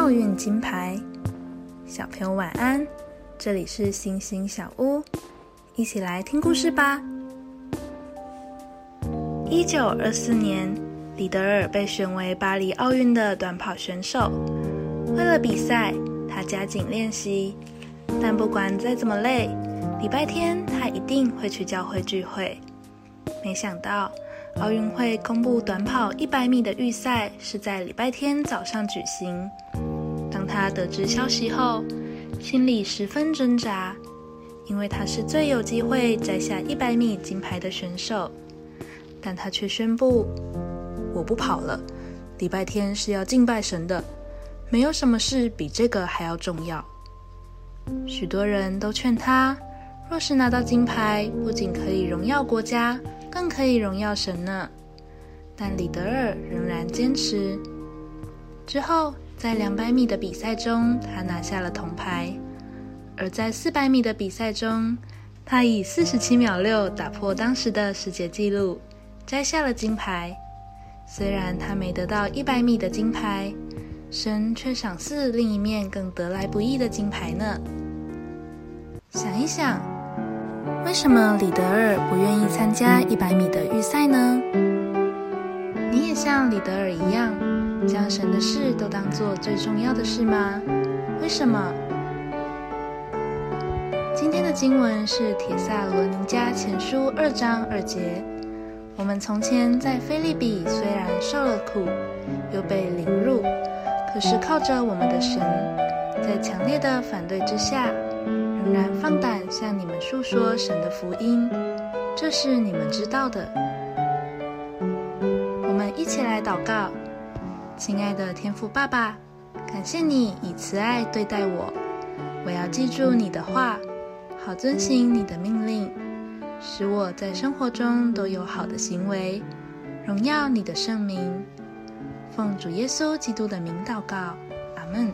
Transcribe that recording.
奥运金牌。小朋友晚安，这里是星星小屋，一起来听故事吧。一九二四年，李德尔被选为巴黎奥运的短跑选手。为了比赛，他加紧练习，但不管再怎么累，礼拜天他一定会去教会聚会。没想到。奥运会公布短跑一百米的预赛是在礼拜天早上举行。他得知消息后，心里十分挣扎，因为他是最有机会摘下一百米金牌的选手。但他却宣布：“我不跑了，礼拜天是要敬拜神的，没有什么事比这个还要重要。”许多人都劝他：“若是拿到金牌，不仅可以荣耀国家。”更可以荣耀神呢，但李德尔仍然坚持。之后，在两百米的比赛中，他拿下了铜牌；而在四百米的比赛中，他以四十七秒六打破当时的世界纪录，摘下了金牌。虽然他没得到一百米的金牌，神却赏赐另一面更得来不易的金牌呢。想一想。为什么李德尔不愿意参加一百米的预赛呢？你也像李德尔一样，将神的事都当做最重要的事吗？为什么？今天的经文是《铁萨罗尼迦前书》二章二节。我们从前在菲利比虽然受了苦，又被凌辱，可是靠着我们的神，在强烈的反对之下。仍然放胆向你们诉说神的福音，这是你们知道的。我们一起来祷告，亲爱的天父爸爸，感谢你以慈爱对待我。我要记住你的话，好遵行你的命令，使我在生活中都有好的行为，荣耀你的圣名。奉主耶稣基督的名祷告，阿门。